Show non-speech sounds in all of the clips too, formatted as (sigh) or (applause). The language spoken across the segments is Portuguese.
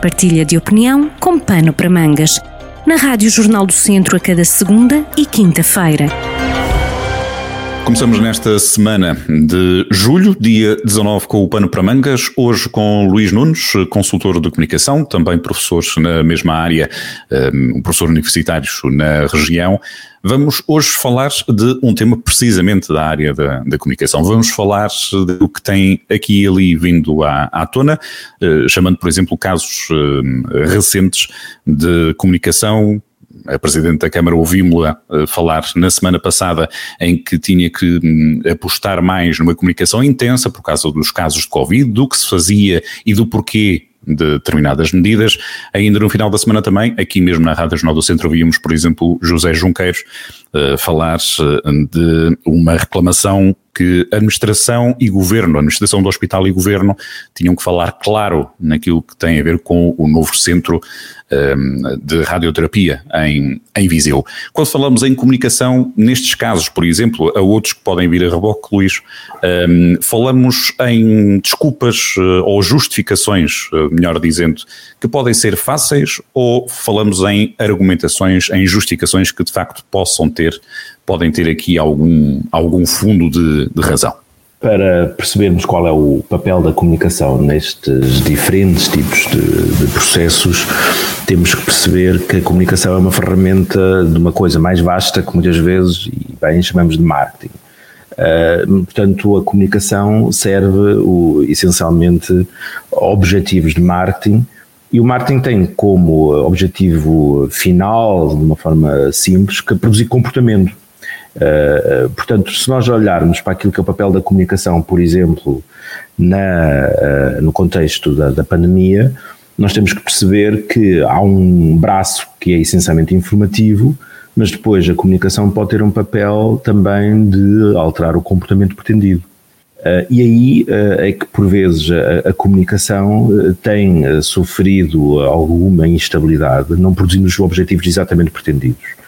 Partilha de opinião com pano para mangas. Na Rádio Jornal do Centro a cada segunda e quinta-feira. Começamos nesta semana de julho, dia 19, com o Pano para Mangas, hoje com Luís Nunes, consultor de comunicação, também professor na mesma área, um professor universitário na região. Vamos hoje falar de um tema precisamente da área da, da comunicação. Vamos falar do que tem aqui e ali vindo à, à tona, eh, chamando, por exemplo, casos eh, recentes de comunicação a Presidente da Câmara ouvimos-la uh, falar na semana passada em que tinha que um, apostar mais numa comunicação intensa por causa dos casos de Covid, do que se fazia e do porquê de determinadas medidas. Ainda no final da semana também, aqui mesmo na Rádio Jornal do Centro, ouvimos, por exemplo, José Junqueiros uh, falar uh, de uma reclamação que administração e governo, administração do hospital e governo, tinham que falar claro naquilo que tem a ver com o novo centro de radioterapia em, em Viseu. Quando falamos em comunicação, nestes casos, por exemplo, a outros que podem vir a reboque, Luís, um, falamos em desculpas uh, ou justificações, uh, melhor dizendo, que podem ser fáceis ou falamos em argumentações, em justificações que de facto possam ter, podem ter aqui algum, algum fundo de, de razão? Para percebermos qual é o papel da comunicação nestes diferentes tipos de, de, processos, temos que perceber que a comunicação é uma ferramenta de uma coisa mais vasta que muitas vezes, e bem, chamamos de marketing. Uh, portanto, a comunicação serve o, essencialmente objetivos de marketing e o marketing tem como objetivo final, de uma forma simples, que produzir comportamento. Uh, portanto, se nós olharmos para aquilo que é o papel da comunicação, por exemplo, na, uh, no contexto da, da, pandemia, nós temos que perceber que há um braço que é essencialmente informativo, mas depois a comunicação pode ter um papel também de alterar o comportamento pretendido. Uh, e aí é que, por vezes, a, a comunicação tem sofrido alguma instabilidade, não produzindo os objetivos exatamente pretendidos.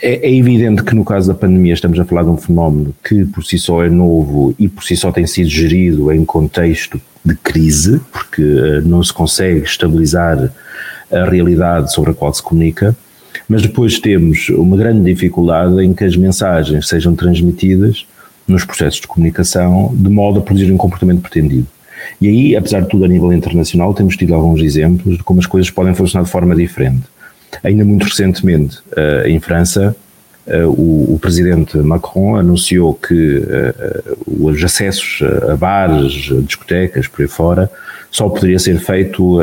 É, é, evidente que no caso da pandemia estamos a falar de um fenómeno que por si só é novo e por si só tem sido gerido em contexto de crise, porque uh, não se consegue estabilizar a realidade sobre a qual se comunica, mas depois temos uma grande dificuldade em que as mensagens sejam transmitidas nos processos de comunicação de modo a produzir um comportamento pretendido. E aí, apesar de tudo, a nível internacional, temos tido alguns exemplos de como as coisas podem funcionar de forma diferente. Ainda muito recentemente, uh, em França, uh, o, o, presidente Macron anunciou que uh, os acessos a bares, discotecas, por aí fora, só poderia ser feito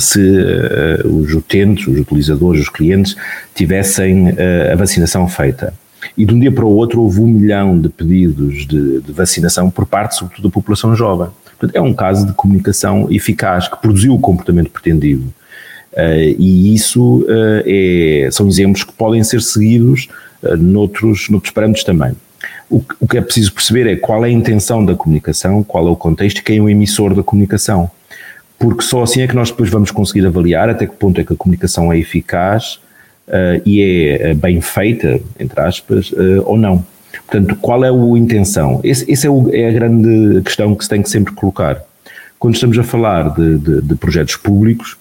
se os utentes, os utilizadores, os clientes, tivessem a vacinação feita. E de um dia para o outro houve um milhão de pedidos de, de vacinação por parte, sobretudo, da população jovem. Portanto, é um caso de comunicação eficaz que produziu o comportamento pretendido. Uh, e isso uh, é, são exemplos que podem ser seguidos uh, noutros, noutros parâmetros também. O, o, que é preciso perceber é qual é a intenção da comunicação, qual é o contexto e quem é o emissor da comunicação. Porque só assim é que nós depois vamos conseguir avaliar até que ponto é que a comunicação é eficaz e é bem feita, entre aspas, ou não. Portanto, qual é a intenção? Esse é, é, a grande questão que se tem que sempre colocar. Quando estamos a falar de, de, de projetos públicos,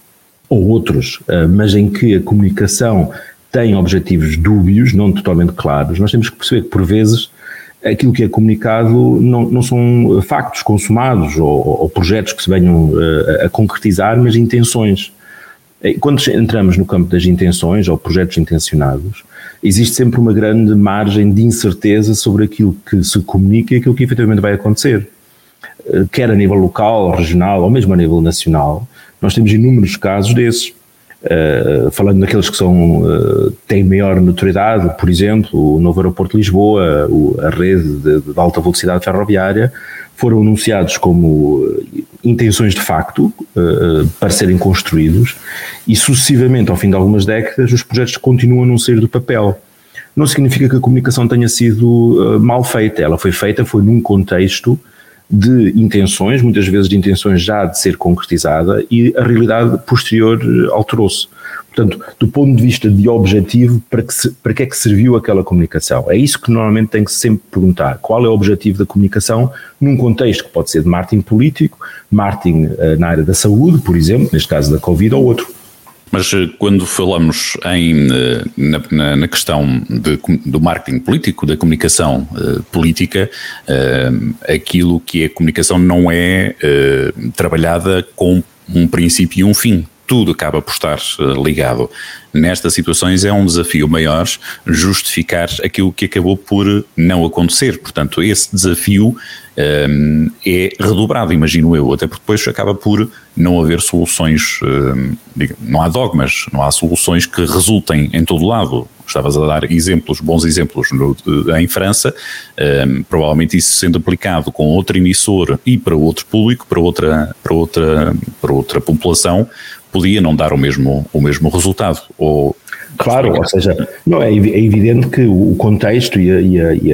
ou outros, eh, mas em que a comunicação tem objetivos dúbios, não totalmente claros, nós temos que perceber que, por vezes, aquilo que é comunicado não, não são factos consumados ou, ou projetos que se venham a, eh, a concretizar, mas intenções. Quando entramos no campo das intenções ou projetos intencionados, existe sempre uma grande margem de incerteza sobre aquilo que se comunica e aquilo que efetivamente vai acontecer. Eh, quer a nível local, regional ou mesmo a nível nacional, nós temos inúmeros casos desses. Uh, falando daqueles que são, uh, têm maior notoriedade, por exemplo, o novo aeroporto de Lisboa, o, a rede de, de, alta velocidade ferroviária, foram anunciados como intenções de facto uh, para serem construídos e sucessivamente, ao fim de algumas décadas, os projetos continuam a não sair do papel. Não significa que a comunicação tenha sido mal feita, ela foi feita, foi num contexto de intenções, muitas vezes de intenções já de ser concretizada, e a realidade posterior alterou-se. Portanto, do ponto de vista de objetivo, para que, se, para que é que serviu aquela comunicação? É isso que normalmente tem que sempre perguntar. Qual é o objetivo da comunicação num contexto que pode ser de marketing político, marketing uh, na área da saúde, por exemplo, neste caso da Covid, ou outro. Mas eh, quando falamos em, eh, na, na questão de, do marketing político, da comunicação uh, política, uh, aquilo que é comunicação não é uh, trabalhada com um princípio e um fim tudo acaba por estar eh, ligado. Nestas situações é um desafio maior justificar aquilo que acabou por não acontecer. Portanto, esse desafio um, ehm, é redobrado, imagino eu, até porque depois acaba por não haver soluções, um, não há dogmas, não há soluções que resultem em todo lado. Estavas a dar exemplos, bons exemplos no, em França, um, provavelmente isso sendo aplicado com outro emissor e para outro público, para outra, para outra, para outra população, podia não dar o mesmo, o mesmo resultado. Ou, claro, ou seja, não, é, é evidente que o contexto e a, e a, e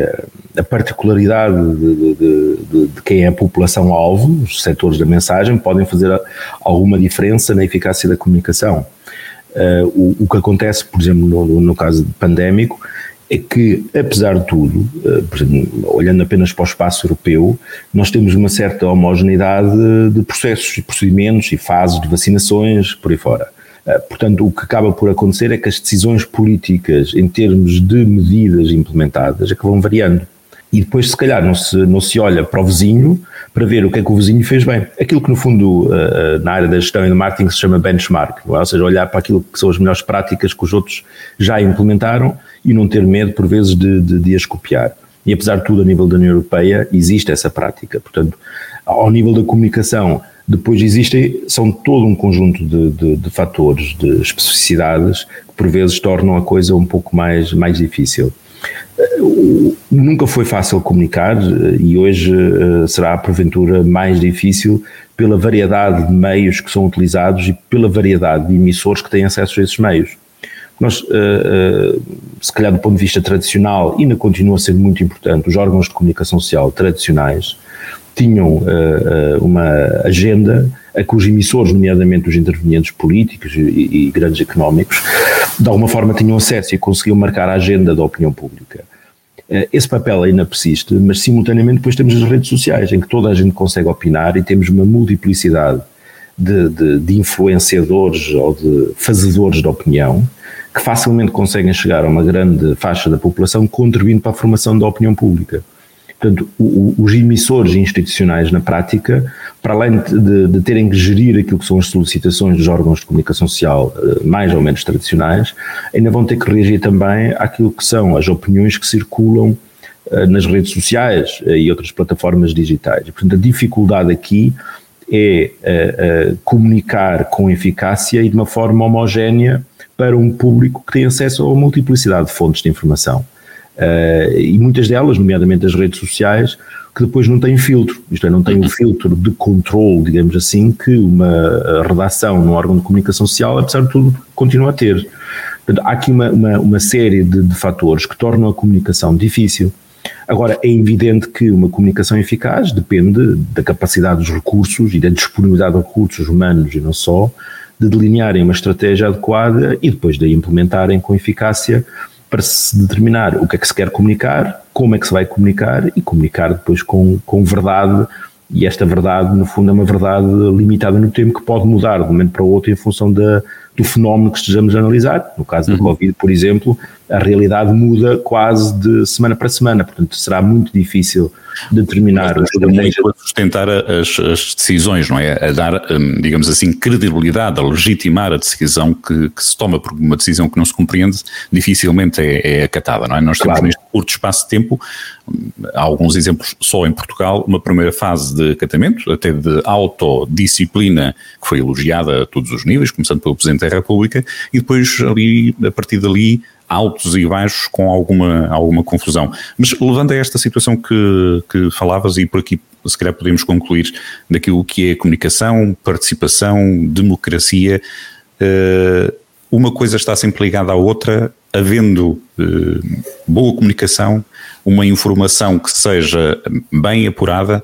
a particularidade de, de, de, de, quem é a população-alvo, os setores da mensagem, podem fazer alguma diferença na eficácia da comunicação. Uh, o, o, que acontece, por exemplo, no, no caso pandémico, é que, apesar de tudo, eh, olhando apenas para o espaço europeu, nós temos uma certa homogeneidade de processos e procedimentos e fases de vacinações, por aí fora. Eh, portanto, o que acaba por acontecer é que as decisões políticas, em termos de medidas implementadas, é que vão variando. E depois, se calhar, não se, não se olha para o vizinho para ver o que é que o vizinho fez bem. Aquilo que, no fundo, eh, na área da gestão e do marketing se chama benchmark, ou seja, olhar para aquilo que são as melhores práticas que os outros já implementaram e não ter medo, por vezes, de, de, de as copiar. E apesar de tudo, a nível da União Europeia, existe essa prática. Portanto, ao nível da comunicação, depois existem, são todo um conjunto de, de, de, fatores, de especificidades, que por vezes tornam a coisa um pouco mais, mais difícil. Nunca foi fácil comunicar e hoje eh, será, porventura, mais difícil pela variedade de meios que são utilizados e pela variedade de emissores que têm acesso a esses meios. Nós, uh, uh, se calhar do ponto de vista tradicional, ainda continua a ser muito importante, os órgãos de comunicação social tradicionais tinham uh, uma agenda a que os emissores, nomeadamente os intervenientes políticos e, e, grandes económicos, de alguma forma tinham acesso e conseguiam marcar a agenda da opinião pública. Esse papel ainda persiste, mas simultaneamente depois temos as redes sociais, em que toda a gente consegue opinar e temos uma multiplicidade de, de, de influenciadores ou de fazedores de opinião, que facilmente conseguem chegar a uma grande faixa da população contribuindo para a formação da opinião pública. Portanto, os emissores institucionais na prática, para além de, de, terem que gerir aquilo que são as solicitações dos órgãos de comunicação social eh, mais ou menos tradicionais, ainda vão ter que reagir também àquilo que são as opiniões que circulam eh, nas redes sociais eh, e outras plataformas digitais. Portanto, a dificuldade aqui é comunicar com eficácia e de uma forma homogénea para um público que tem acesso a uma multiplicidade de fontes de informação. Uh, e muitas delas, nomeadamente as redes sociais, que depois não têm filtro, isto é, não têm o um (laughs) filtro de controle, digamos assim, que uma redação num órgão de comunicação social, apesar de tudo, continua a ter. Portanto, há aqui uma, uma, uma série de, de, fatores que tornam a comunicação difícil. Agora, é evidente que uma comunicação eficaz depende da capacidade dos recursos e da disponibilidade de recursos humanos e não só, de delinearem uma estratégia adequada e depois de a implementarem com eficácia para se determinar o que é que se quer comunicar, como é que se vai comunicar e comunicar depois com, com verdade. E esta verdade, no fundo, é uma verdade limitada no tempo que pode mudar de um momento para o outro em função da, do fenómeno que estejamos a analisar. No caso da uhum. Covid, por exemplo, a realidade muda quase de semana para semana, portanto será muito difícil determinar Mas ajuda muito a sustentar as, as, decisões, não é? A dar, hum, digamos assim, credibilidade, a legitimar a decisão que, que, se toma, porque uma decisão que não se compreende dificilmente é, é acatada, não é? Nós temos claro. neste curto espaço de tempo, há alguns exemplos só em Portugal, uma primeira fase de acatamento, até de autodisciplina, que foi elogiada a todos os níveis, começando pelo Presidente República, e depois ali, a partir dali, altos e baixos com alguma, alguma confusão. Mas levando a esta situação que, que falavas, e por aqui se calhar podemos concluir daquilo que é comunicação, participação, democracia, uh, uma coisa está sempre ligada à outra, havendo boa comunicação, uma informação que seja bem apurada,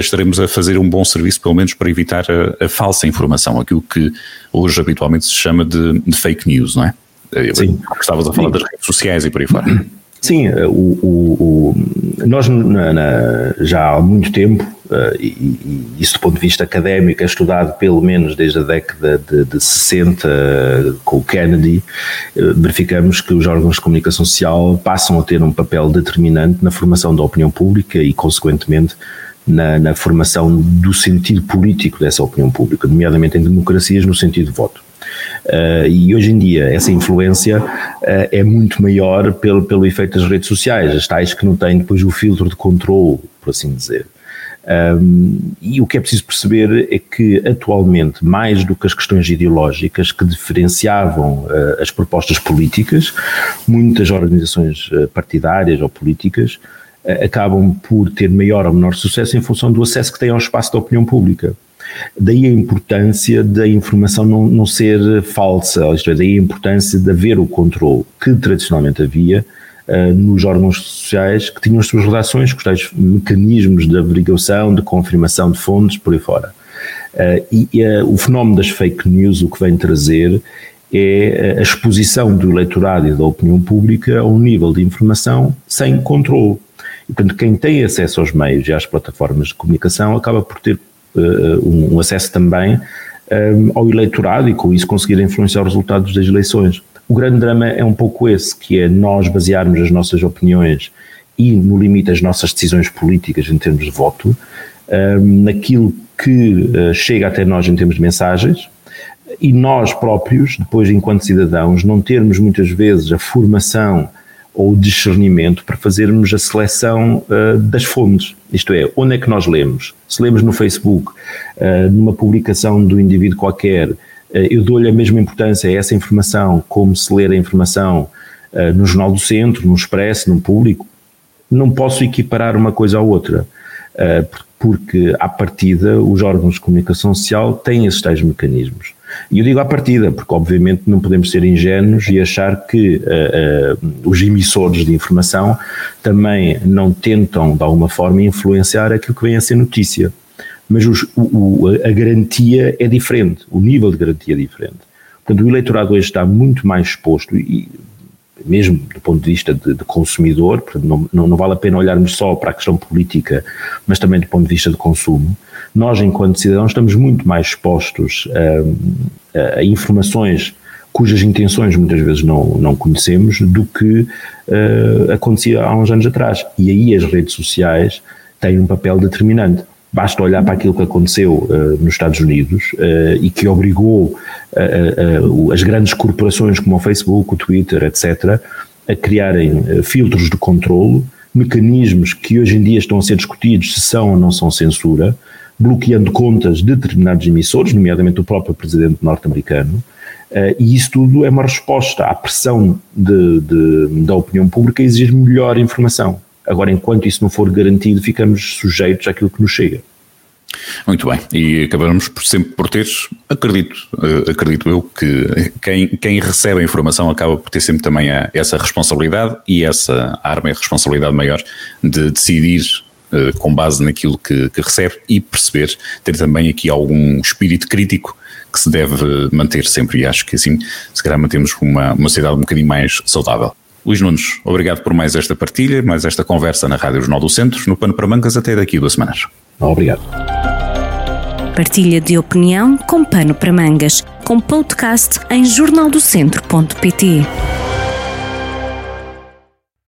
estaremos a fazer um bom serviço, pelo menos para evitar a, a falsa informação, aquilo que hoje habitualmente se chama de, de fake news, não é? Sim. Estavas a falar Sim. das redes sociais e por aí fora. (coughs) Sim, o, o, o nós na, na, já há muito tempo, uh, e, e, isso do ponto de vista académico é estudado pelo menos desde a década de, de 60 uh, com o Kennedy, uh, verificamos que os órgãos de comunicação social passam a ter um papel determinante na formação da opinião pública e, consequentemente, na, na formação do sentido político dessa opinião pública, nomeadamente em democracias no sentido de voto. Uh, e hoje em dia essa influência uh, é muito maior pelo, pelo efeito das redes sociais, as tais que não têm depois o filtro de controle, por assim dizer. Um, e o que é preciso perceber é que, atualmente, mais do que as questões ideológicas que diferenciavam uh, as propostas políticas, muitas organizações partidárias ou políticas acabam por ter maior ou menor sucesso em função do acesso que têm ao espaço da opinião pública. Daí a importância da informação não, não ser falsa, isto é, daí a importância de haver o controle que tradicionalmente havia uh, nos órgãos sociais que tinham as suas redações, com os tais mecanismos de averiguação, de confirmação de fontes, por aí fora. Uh, e uh, o fenómeno das fake news o que vem trazer é a exposição do eleitorado e da opinião pública a um nível de informação sem controle. E, portanto, quem tem acesso aos meios e às plataformas de comunicação acaba por ter um, acesso também eh, ao eleitorado e com isso conseguir influenciar os resultados das eleições. O grande drama é um pouco esse, que é nós basearmos as nossas opiniões e, no limite, as nossas decisões políticas em termos de voto, um, naquilo que chega até nós em termos de mensagens, e nós próprios, depois, enquanto cidadãos, não termos muitas vezes a formação ou discernimento para fazermos a seleção uh, das fontes. Isto é, onde é que nós lemos? Se lemos no Facebook, uh, numa publicação do indivíduo qualquer, uh, eu dou-lhe a mesma importância a essa informação como se ler a informação no Jornal do Centro, no Expresso, no Público. Não posso equiparar uma coisa à outra, porque, à partida, os órgãos de comunicação social têm esses tais mecanismos. E eu digo à partida, porque obviamente não podemos ser ingênuos e achar que uh, uh, os emissores de informação também não tentam, de alguma forma, influenciar aquilo que vem a ser notícia. Mas os, o, a garantia é diferente, o nível de garantia é diferente. Portanto, o eleitorado hoje está muito mais exposto e mesmo do ponto de vista de, de consumidor, não, não, não, vale a pena olharmos só para a questão política, mas também do ponto de vista de consumo, nós, enquanto cidadãos, estamos muito mais expostos a, a informações cujas intenções muitas vezes não, não conhecemos do que uh, acontecia há uns anos atrás. E aí as redes sociais têm um papel determinante. Basta olhar para aquilo que aconteceu uh, nos Estados Unidos uh, e que obrigou as grandes corporações como o Facebook, o Twitter, etc., a criarem filtros de controlo, mecanismos que hoje em dia estão a ser discutidos se são ou não são censura, bloqueando contas de determinados emissores, nomeadamente o próprio presidente norte-americano, e isso tudo é uma resposta à pressão de, de, da opinião pública a exigir melhor informação. Agora, enquanto isso não for garantido, ficamos sujeitos àquilo que nos chega. Muito bem, e acabamos sempre por ter, acredito, eh, acredito eu, que quem, quem recebe a informação acaba por ter sempre também a, essa responsabilidade e essa arma e responsabilidade maior de decidir uh, com base naquilo que, que recebe e perceber, ter também aqui algum espírito crítico que se deve manter sempre e acho que assim se calhar mantemos uma, uma sociedade um bocadinho mais saudável. Luís Nunes, obrigado por mais esta partilha, mais esta conversa na Rádio Jornal do Centro, no Pano para Mancas, até daqui a duas semanas. Obrigado. Partilha de opinião com Pano para Mangas, com podcast em jornaldocentro.pt.